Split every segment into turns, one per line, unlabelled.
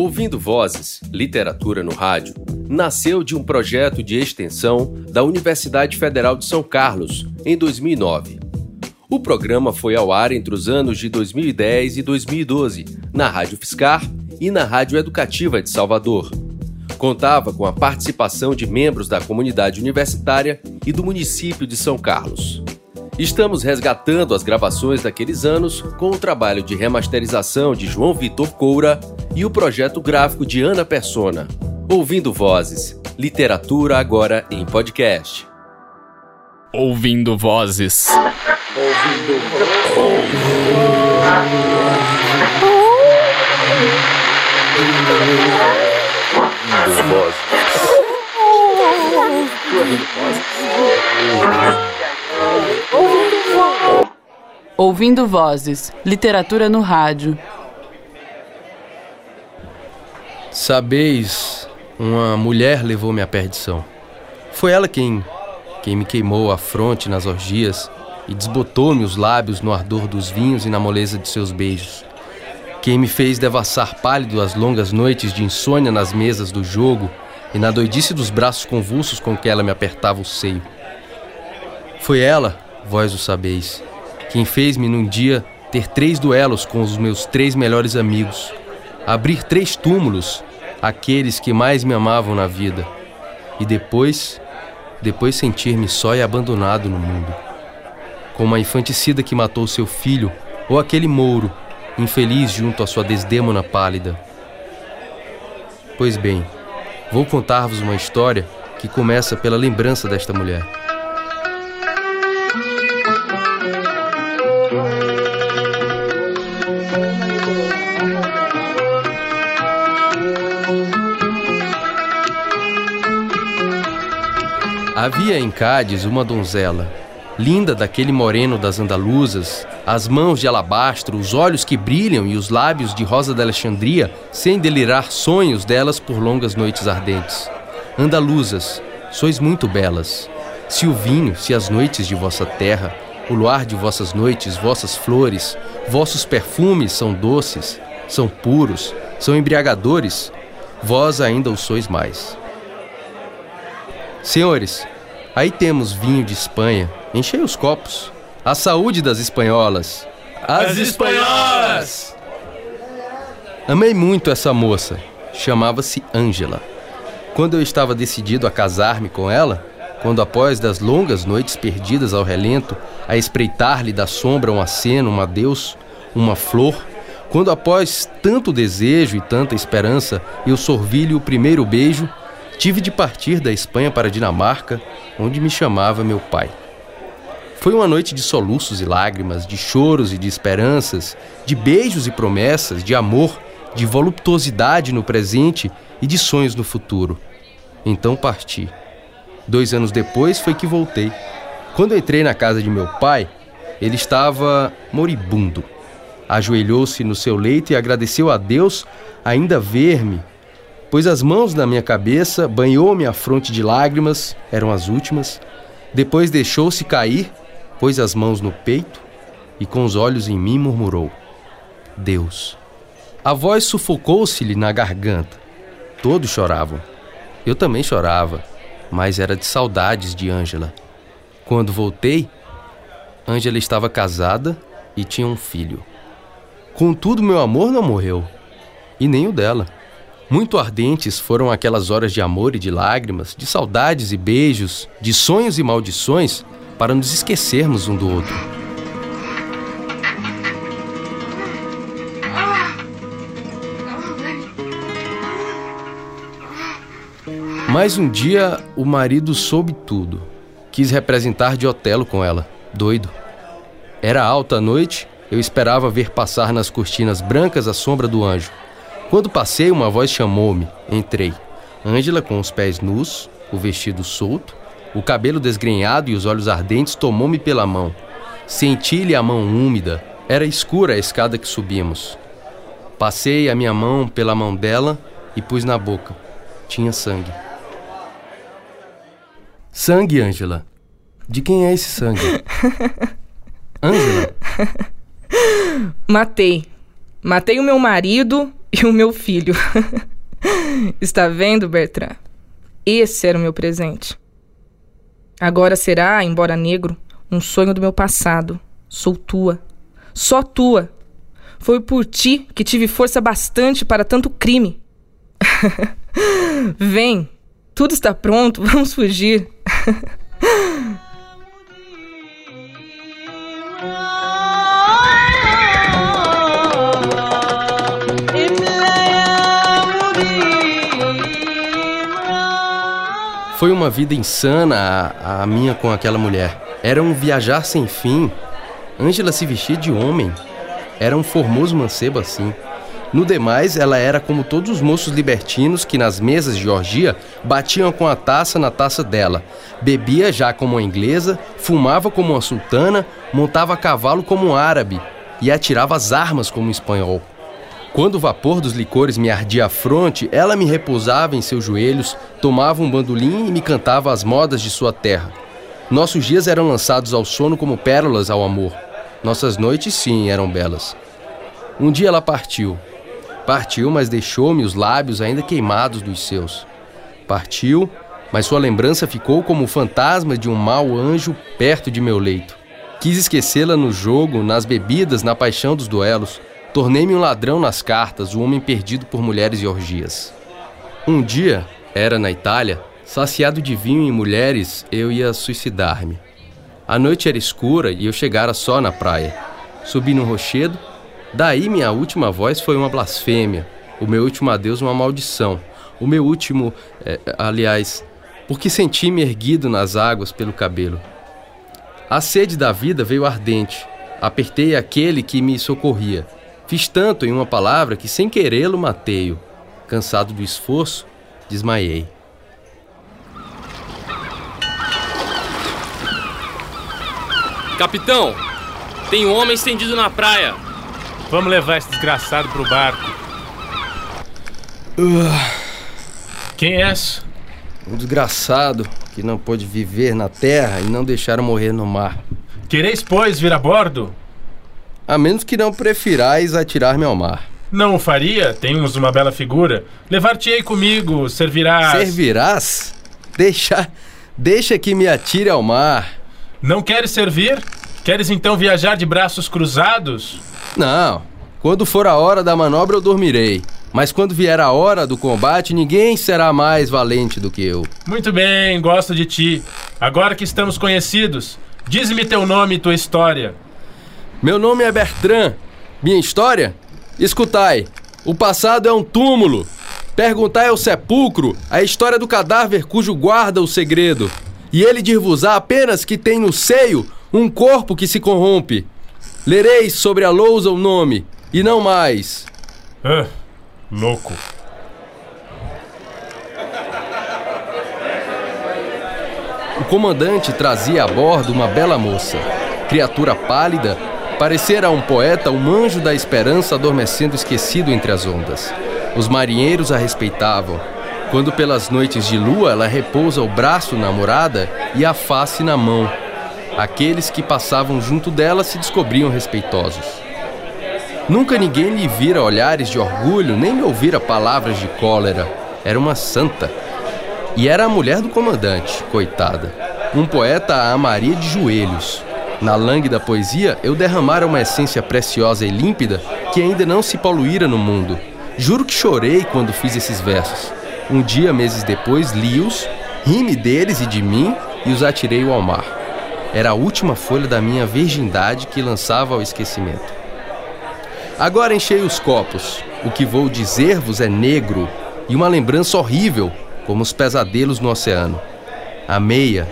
Ouvindo Vozes, Literatura no Rádio, nasceu de um projeto de extensão da Universidade Federal de São Carlos, em 2009. O programa foi ao ar entre os anos de 2010 e 2012, na Rádio Fiscar e na Rádio Educativa de Salvador. Contava com a participação de membros da comunidade universitária e do município de São Carlos. Estamos resgatando as gravações daqueles anos com o trabalho de remasterização de João Vitor Coura e o projeto gráfico de Ana Persona. Ouvindo Vozes. Literatura agora em podcast.
Ouvindo Vozes. Ouvindo
Vozes. Ouvindo Vozes. Literatura no rádio.
Sabeis, uma mulher levou-me à perdição. Foi ela quem, quem me queimou a fronte nas orgias e desbotou-me os lábios no ardor dos vinhos e na moleza de seus beijos. Quem me fez devassar pálido as longas noites de insônia nas mesas do jogo e na doidice dos braços convulsos com que ela me apertava o seio. Foi ela, vós o sabeis, quem fez-me num dia ter três duelos com os meus três melhores amigos abrir três túmulos àqueles que mais me amavam na vida e depois, depois sentir-me só e abandonado no mundo. Como a infanticida que matou seu filho ou aquele mouro, infeliz junto à sua desdêmona pálida. Pois bem, vou contar-vos uma história que começa pela lembrança desta mulher. Havia em Cádiz uma donzela, linda daquele moreno das andaluzas, as mãos de alabastro, os olhos que brilham e os lábios de rosa da Alexandria, sem delirar sonhos delas por longas noites ardentes. Andaluzas, sois muito belas. Se o vinho, se as noites de vossa terra, o luar de vossas noites, vossas flores, vossos perfumes são doces, são puros, são embriagadores, vós ainda o sois mais. Senhores, aí temos vinho de Espanha. Enchei os copos. A saúde das espanholas.
As espanholas!
Amei muito essa moça. Chamava-se Ângela. Quando eu estava decidido a casar-me com ela, quando após das longas noites perdidas ao relento, a espreitar-lhe da sombra um aceno, um adeus, uma flor, quando após tanto desejo e tanta esperança eu sorvi-lhe o primeiro beijo, tive de partir da Espanha para a Dinamarca, onde me chamava meu pai. Foi uma noite de soluços e lágrimas, de choros e de esperanças, de beijos e promessas, de amor, de voluptuosidade no presente e de sonhos no futuro. Então parti. Dois anos depois foi que voltei. Quando entrei na casa de meu pai, ele estava moribundo. Ajoelhou-se no seu leito e agradeceu a Deus ainda ver-me Pôs as mãos na minha cabeça, banhou-me a fronte de lágrimas, eram as últimas. Depois deixou-se cair, pôs as mãos no peito e com os olhos em mim murmurou: Deus. A voz sufocou-se-lhe na garganta. Todos choravam. Eu também chorava, mas era de saudades de Ângela. Quando voltei, Ângela estava casada e tinha um filho. Contudo, meu amor não morreu, e nem o dela. Muito ardentes foram aquelas horas de amor e de lágrimas, de saudades e beijos, de sonhos e maldições, para nos esquecermos um do outro. Mas um dia o marido soube tudo. Quis representar de Otelo com ela, doido. Era alta a noite, eu esperava ver passar nas cortinas brancas a sombra do anjo. Quando passei, uma voz chamou-me. Entrei. Ângela, com os pés nus, o vestido solto, o cabelo desgrenhado e os olhos ardentes, tomou-me pela mão. Senti-lhe a mão úmida. Era escura a escada que subimos. Passei a minha mão pela mão dela e pus na boca. Tinha sangue. Sangue, Ângela. De quem é esse sangue? Ângela.
Matei. Matei o meu marido e o meu filho. Está vendo, Bertrand? Esse era o meu presente. Agora será, embora negro, um sonho do meu passado. Sou tua. Só tua. Foi por ti que tive força bastante para tanto crime. Vem, tudo está pronto, vamos fugir.
Foi uma vida insana a, a minha com aquela mulher. Era um viajar sem fim. Ângela se vestia de homem. Era um formoso mancebo assim. No demais, ela era como todos os moços libertinos que nas mesas de orgia batiam com a taça na taça dela. Bebia já como uma inglesa, fumava como uma sultana, montava a cavalo como um árabe e atirava as armas como um espanhol. Quando o vapor dos licores me ardia a fronte, ela me repousava em seus joelhos, tomava um bandolim e me cantava as modas de sua terra. Nossos dias eram lançados ao sono como pérolas ao amor. Nossas noites, sim, eram belas. Um dia ela partiu. Partiu, mas deixou-me os lábios ainda queimados dos seus. Partiu, mas sua lembrança ficou como o fantasma de um mau anjo perto de meu leito. Quis esquecê-la no jogo, nas bebidas, na paixão dos duelos. Tornei-me um ladrão nas cartas, um homem perdido por mulheres e orgias. Um dia, era na Itália, saciado de vinho e mulheres, eu ia suicidar-me. A noite era escura e eu chegara só na praia. Subi no rochedo, daí minha última voz foi uma blasfêmia, o meu último adeus uma maldição, o meu último, é, aliás, porque senti-me erguido nas águas pelo cabelo. A sede da vida veio ardente. Apertei aquele que me socorria Fiz tanto em uma palavra que, sem querê-lo, matei-o. Cansado do esforço, desmaiei.
Capitão, tem um homem estendido na praia.
Vamos levar esse desgraçado pro barco.
Uh,
Quem é esse?
Um desgraçado que não pôde viver na terra e não deixaram morrer no mar.
Quereis, pois, vir a bordo?
A menos que não prefirais atirar-me ao mar.
Não o faria? Temos uma bela figura. Levar-te-ei comigo, servirás.
Servirás? Deixa. Deixa que me atire ao mar.
Não queres servir? Queres então viajar de braços cruzados?
Não. Quando for a hora da manobra, eu dormirei. Mas quando vier a hora do combate, ninguém será mais valente do que eu.
Muito bem, gosto de ti. Agora que estamos conhecidos, dize-me teu nome e tua história.
Meu nome é Bertrand. Minha história? Escutai. O passado é um túmulo. Perguntai ao sepulcro a história do cadáver cujo guarda o segredo. E ele dir-vos-á apenas que tem no seio um corpo que se corrompe. Lereis sobre a lousa o nome, e não mais.
Ah, louco.
O comandante trazia a bordo uma bela moça, criatura pálida Parecera a um poeta um anjo da esperança adormecendo esquecido entre as ondas. Os marinheiros a respeitavam. Quando pelas noites de lua ela repousa o braço na morada e a face na mão. Aqueles que passavam junto dela se descobriam respeitosos. Nunca ninguém lhe vira olhares de orgulho, nem lhe ouvira palavras de cólera. Era uma santa. E era a mulher do comandante, coitada. Um poeta a amaria de joelhos. Na langue da poesia, eu derramara uma essência preciosa e límpida que ainda não se poluíra no mundo. Juro que chorei quando fiz esses versos. Um dia, meses depois, li-os, ri-me deles e de mim e os atirei ao mar. Era a última folha da minha virgindade que lançava ao esquecimento. Agora enchei os copos. O que vou dizer-vos é negro e uma lembrança horrível, como os pesadelos no oceano. Amei-a.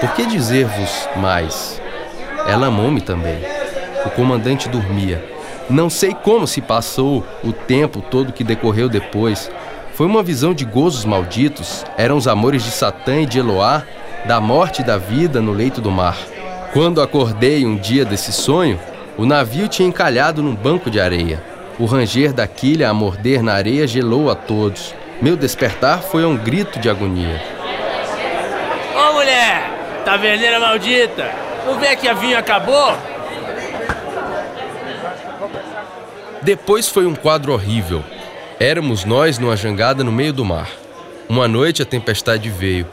Por que dizer-vos mais? Ela amou-me também. O comandante dormia. Não sei como se passou o tempo todo que decorreu depois. Foi uma visão de gozos malditos. Eram os amores de Satã e de Eloá, da morte e da vida no leito do mar. Quando acordei um dia desse sonho, o navio tinha encalhado num banco de areia. O ranger da quilha a morder na areia gelou a todos. Meu despertar foi um grito de agonia.
Ô mulher! Taverneira maldita! Não vê que a vinho acabou?
Depois foi um quadro horrível. Éramos nós numa jangada no meio do mar. Uma noite a tempestade veio.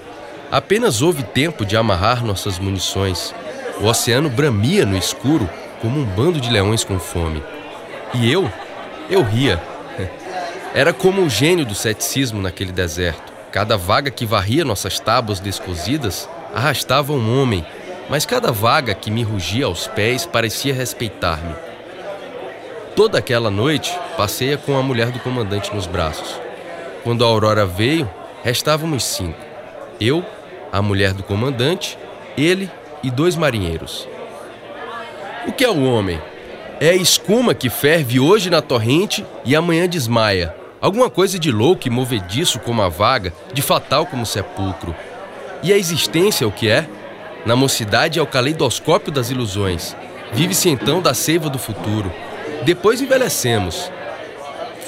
Apenas houve tempo de amarrar nossas munições. O oceano bramia no escuro como um bando de leões com fome. E eu, eu ria. Era como o gênio do ceticismo naquele deserto. Cada vaga que varria nossas tábuas descozidas arrastava um homem, mas cada vaga que me rugia aos pés parecia respeitar-me. Toda aquela noite passeia com a mulher do comandante nos braços. Quando a aurora veio, restávamos cinco: eu, a mulher do comandante, ele e dois marinheiros. O que é o homem? É a escuma que ferve hoje na torrente e amanhã desmaia. Alguma coisa de louco e movediço como a vaga, de fatal como sepulcro. E a existência o que é? Na mocidade é o caleidoscópio das ilusões. Vive-se então da seiva do futuro. Depois envelhecemos.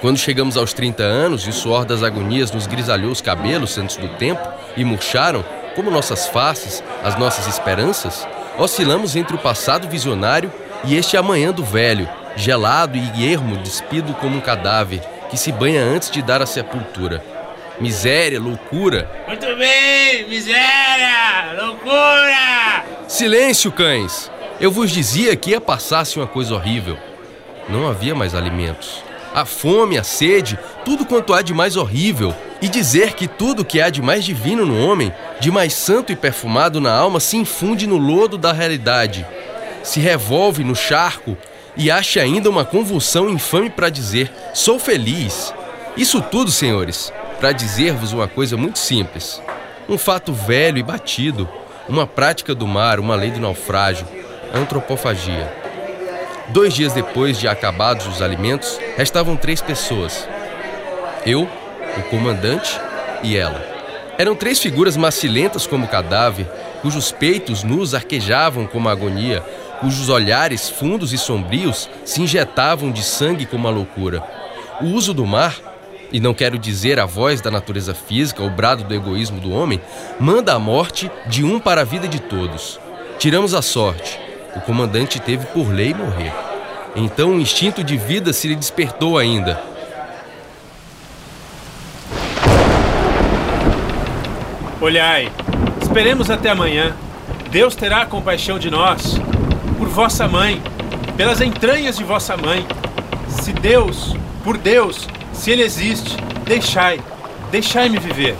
Quando chegamos aos 30 anos e o suor das agonias nos grisalhou os cabelos antes do tempo e murcharam, como nossas faces, as nossas esperanças, oscilamos entre o passado visionário e este amanhã do velho, gelado e ermo, despido como um cadáver que se banha antes de dar a sepultura. Miséria, loucura.
Muito bem, miséria, loucura!
Silêncio, cães! Eu vos dizia que ia passar-se uma coisa horrível. Não havia mais alimentos. A fome, a sede, tudo quanto há de mais horrível. E dizer que tudo que há de mais divino no homem, de mais santo e perfumado na alma, se infunde no lodo da realidade. Se revolve no charco e acha ainda uma convulsão infame para dizer: sou feliz. Isso tudo, senhores, para dizer-vos uma coisa muito simples. Um fato velho e batido, uma prática do mar, uma lei do naufrágio, antropofagia. Dois dias depois de acabados os alimentos, restavam três pessoas: eu, o comandante e ela. Eram três figuras macilentas como cadáver, cujos peitos nus arquejavam como agonia, cujos olhares fundos e sombrios se injetavam de sangue como a loucura. O uso do mar, e não quero dizer a voz da natureza física, o brado do egoísmo do homem, manda a morte de um para a vida de todos. Tiramos a sorte o comandante teve por lei morrer. Então o instinto de vida se lhe despertou ainda.
Olhai, esperemos até amanhã. Deus terá compaixão de nós, por vossa mãe, pelas entranhas de vossa mãe. Se Deus, por Deus, se Ele existe, deixai, deixai-me viver.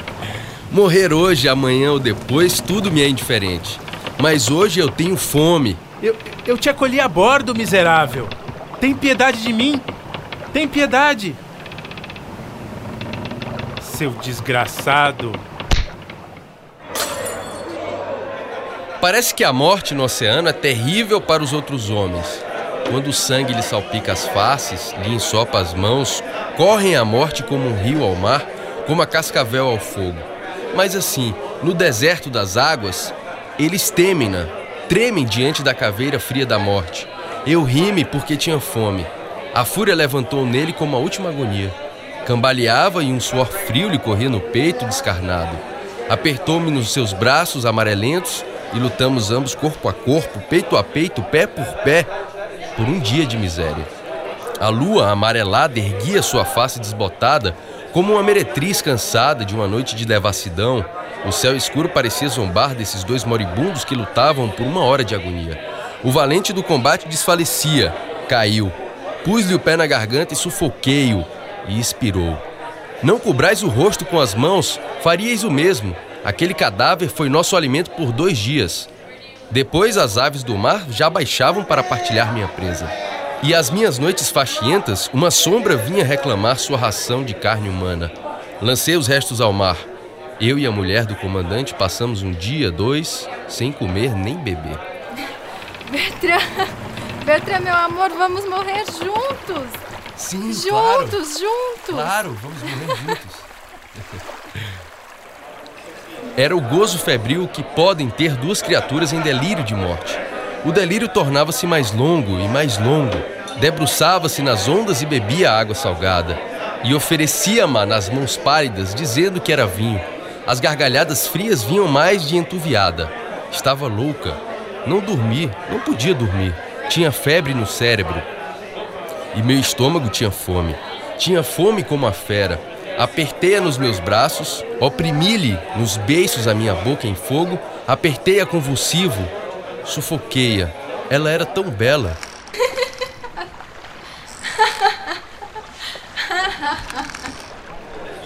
Morrer hoje, amanhã ou depois, tudo me é indiferente. Mas hoje eu tenho fome.
Eu, eu te acolhi a bordo, miserável. Tem piedade de mim. Tem piedade. Seu desgraçado.
Parece que a morte no oceano é terrível para os outros homens. Quando o sangue lhe salpica as faces, lhe ensopa as mãos, correm a morte como um rio ao mar, como a cascavel ao fogo. Mas assim, no deserto das águas, eles temem-na, tremem diante da caveira fria da morte. Eu rime porque tinha fome. A fúria levantou nele como a última agonia. Cambaleava e um suor frio lhe corria no peito descarnado. Apertou-me nos seus braços amarelentos e lutamos ambos corpo a corpo, peito a peito, pé por pé, por um dia de miséria. A lua amarelada erguia sua face desbotada como uma meretriz cansada de uma noite de devassidão o céu escuro parecia zombar desses dois moribundos que lutavam por uma hora de agonia. O valente do combate desfalecia, caiu. Pus-lhe o pé na garganta e sufoquei-o, e expirou. Não cobrais o rosto com as mãos, faríeis o mesmo. Aquele cadáver foi nosso alimento por dois dias. Depois as aves do mar já baixavam para partilhar minha presa. E às minhas noites faxientas, uma sombra vinha reclamar sua ração de carne humana. Lancei os restos ao mar. Eu e a mulher do comandante passamos um dia, dois, sem comer nem beber.
Bertrand, Bertrand, meu amor, vamos morrer juntos.
Sim,
juntos,
claro.
juntos.
Claro, vamos morrer juntos. Era o gozo febril que podem ter duas criaturas em delírio de morte. O delírio tornava-se mais longo e mais longo. Debruçava-se nas ondas e bebia água salgada. E oferecia-ma nas mãos pálidas, dizendo que era vinho. As gargalhadas frias vinham mais de entuviada. Estava louca. Não dormi, não podia dormir. Tinha febre no cérebro. E meu estômago tinha fome. Tinha fome como a fera. Apertei-a nos meus braços, oprimi-lhe nos beiços a minha boca em fogo, apertei-a convulsivo, sufoquei-a. Ela era tão bela.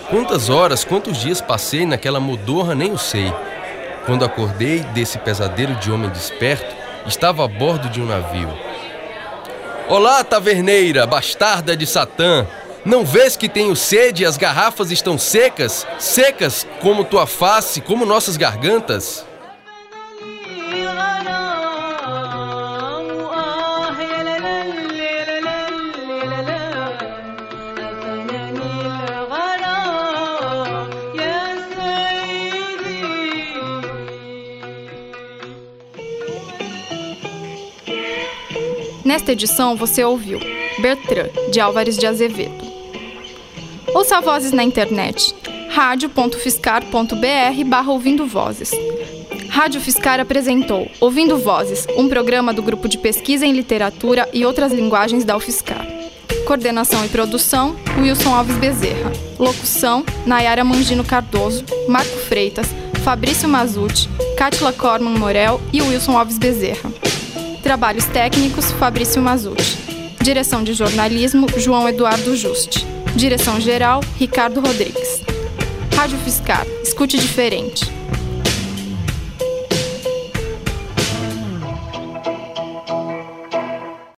Quantas horas, quantos dias passei naquela modorra, nem o sei. Quando acordei desse pesadelo de homem desperto, estava a bordo de um navio. Olá, taverneira, bastarda de Satã! Não vês que tenho sede e as garrafas estão secas? Secas como tua face, como nossas gargantas?
Nesta edição você ouviu Bertrand, de Álvares de Azevedo. Ouça vozes na internet radio.fiscar.br barra ouvindo vozes. Rádio Fiscar apresentou Ouvindo Vozes, um programa do Grupo de Pesquisa em Literatura e Outras Linguagens da UFSCar. Coordenação e produção, Wilson Alves Bezerra. Locução, Nayara Mangino Cardoso, Marco Freitas, Fabrício Mazuti, Cátila Corman Morel e Wilson Alves Bezerra. Trabalhos técnicos, Fabrício Mazuti. Direção de jornalismo, João Eduardo Juste. Direção geral, Ricardo Rodrigues. Rádio Fiscar, escute diferente.